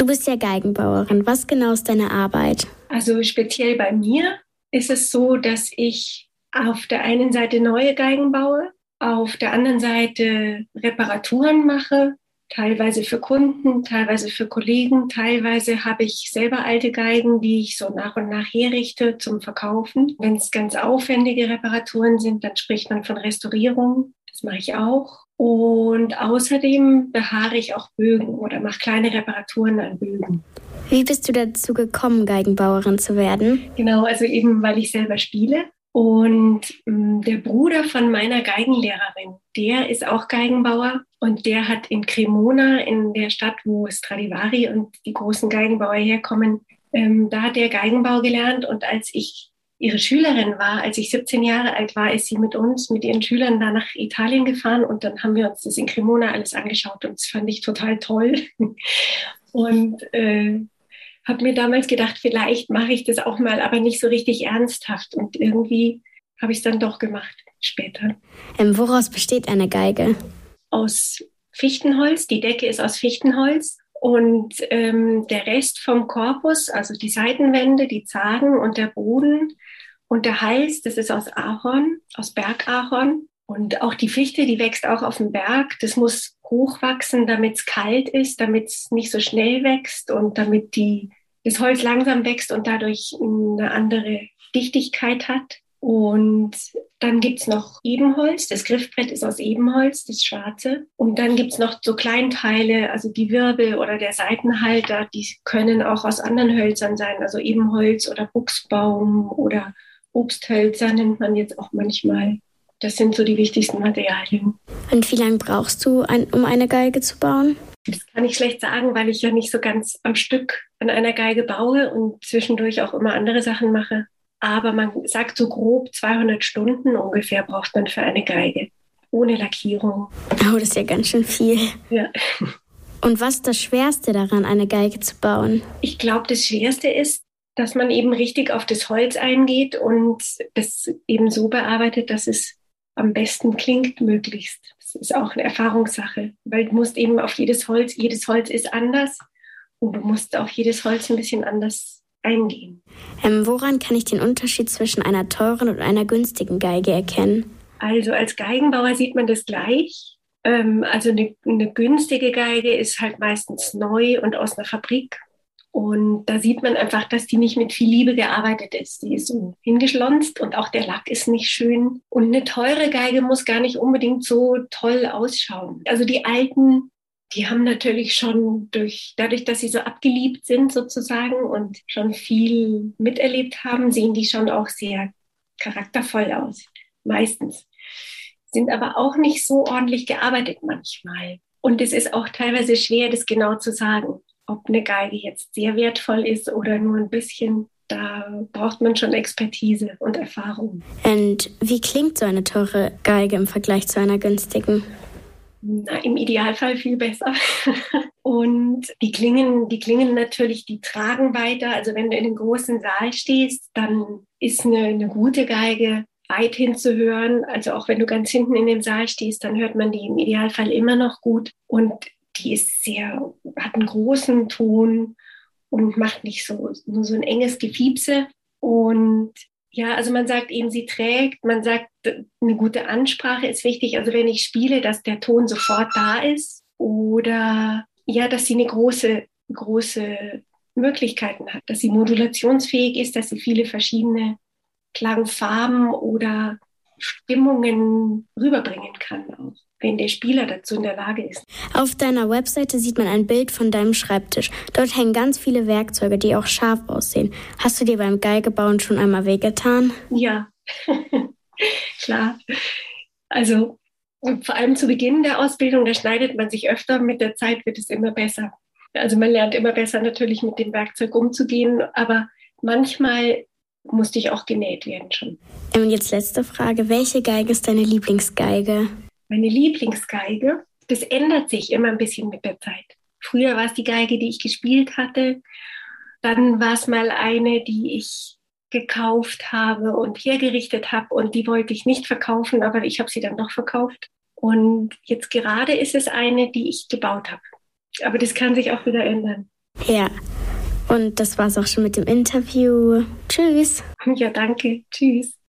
Du bist ja Geigenbauerin. Was genau ist deine Arbeit? Also speziell bei mir ist es so, dass ich auf der einen Seite neue Geigen baue, auf der anderen Seite Reparaturen mache, teilweise für Kunden, teilweise für Kollegen, teilweise habe ich selber alte Geigen, die ich so nach und nach herrichte zum Verkaufen. Wenn es ganz aufwendige Reparaturen sind, dann spricht man von Restaurierung. Das mache ich auch. Und außerdem behaare ich auch Bögen oder mache kleine Reparaturen an Bögen. Wie bist du dazu gekommen, Geigenbauerin zu werden? Genau, also eben, weil ich selber spiele. Und ähm, der Bruder von meiner Geigenlehrerin, der ist auch Geigenbauer und der hat in Cremona, in der Stadt, wo Stradivari und die großen Geigenbauer herkommen, ähm, da hat er Geigenbau gelernt. Und als ich ihre Schülerin war. Als ich 17 Jahre alt war, ist sie mit uns, mit ihren Schülern da nach Italien gefahren und dann haben wir uns das in Cremona alles angeschaut und das fand ich total toll. Und äh, habe mir damals gedacht, vielleicht mache ich das auch mal, aber nicht so richtig ernsthaft. Und irgendwie habe ich es dann doch gemacht später. Ähm, woraus besteht eine Geige? Aus Fichtenholz. Die Decke ist aus Fichtenholz und ähm, der Rest vom Korpus, also die Seitenwände, die Zagen und der Boden und der Hals, das ist aus Ahorn, aus Bergahorn. Und auch die Fichte, die wächst auch auf dem Berg. Das muss hochwachsen, damit es kalt ist, damit es nicht so schnell wächst und damit die, das Holz langsam wächst und dadurch eine andere Dichtigkeit hat. Und dann gibt's noch Ebenholz. Das Griffbrett ist aus Ebenholz, das schwarze. Und dann gibt's noch so Kleinteile, also die Wirbel oder der Seitenhalter, die können auch aus anderen Hölzern sein, also Ebenholz oder Buchsbaum oder Obsthölzer nennt man jetzt auch manchmal. Das sind so die wichtigsten Materialien. Und wie lange brauchst du, um eine Geige zu bauen? Das kann ich schlecht sagen, weil ich ja nicht so ganz am Stück an einer Geige baue und zwischendurch auch immer andere Sachen mache. Aber man sagt so grob 200 Stunden ungefähr braucht man für eine Geige. Ohne Lackierung. Oh, das ist ja ganz schön viel. Ja. Und was ist das Schwerste daran, eine Geige zu bauen? Ich glaube, das Schwerste ist, dass man eben richtig auf das Holz eingeht und das eben so bearbeitet, dass es am besten klingt, möglichst. Das ist auch eine Erfahrungssache, weil du musst eben auf jedes Holz, jedes Holz ist anders und du musst auf jedes Holz ein bisschen anders eingehen. Ähm, woran kann ich den Unterschied zwischen einer teuren und einer günstigen Geige erkennen? Also als Geigenbauer sieht man das gleich. Ähm, also eine, eine günstige Geige ist halt meistens neu und aus einer Fabrik. Und da sieht man einfach, dass die nicht mit viel Liebe gearbeitet ist. Die ist so hingeschlonzt und auch der Lack ist nicht schön. Und eine teure Geige muss gar nicht unbedingt so toll ausschauen. Also die alten die haben natürlich schon durch, dadurch, dass sie so abgeliebt sind sozusagen und schon viel miterlebt haben, sehen die schon auch sehr charaktervoll aus. Meistens. Sind aber auch nicht so ordentlich gearbeitet manchmal. Und es ist auch teilweise schwer, das genau zu sagen, ob eine Geige jetzt sehr wertvoll ist oder nur ein bisschen. Da braucht man schon Expertise und Erfahrung. Und wie klingt so eine teure Geige im Vergleich zu einer günstigen? Na, Im Idealfall viel besser. Und die Klingen, die Klingen natürlich, die tragen weiter. Also wenn du in einem großen Saal stehst, dann ist eine, eine gute Geige weit hinzuhören. Also auch wenn du ganz hinten in dem Saal stehst, dann hört man die im Idealfall immer noch gut. Und die ist sehr, hat einen großen Ton und macht nicht so, nur so ein enges Gefiepse. Und ja, also man sagt eben, sie trägt, man sagt, eine gute Ansprache ist wichtig. Also wenn ich spiele, dass der Ton sofort da ist oder ja, dass sie eine große, große Möglichkeiten hat, dass sie modulationsfähig ist, dass sie viele verschiedene Klangfarben oder Stimmungen rüberbringen kann auch wenn der Spieler dazu in der Lage ist. Auf deiner Webseite sieht man ein Bild von deinem Schreibtisch. Dort hängen ganz viele Werkzeuge, die auch scharf aussehen. Hast du dir beim Geigebauen schon einmal wehgetan? Ja, klar. Also vor allem zu Beginn der Ausbildung, da schneidet man sich öfter. Mit der Zeit wird es immer besser. Also man lernt immer besser natürlich mit dem Werkzeug umzugehen, aber manchmal musste ich auch genäht werden schon. Und jetzt letzte Frage. Welche Geige ist deine Lieblingsgeige? meine Lieblingsgeige, das ändert sich immer ein bisschen mit der Zeit. Früher war es die Geige, die ich gespielt hatte. Dann war es mal eine, die ich gekauft habe und hergerichtet habe und die wollte ich nicht verkaufen, aber ich habe sie dann doch verkauft. Und jetzt gerade ist es eine, die ich gebaut habe. Aber das kann sich auch wieder ändern. Ja. Und das war's auch schon mit dem Interview. Tschüss. Ja, danke. Tschüss.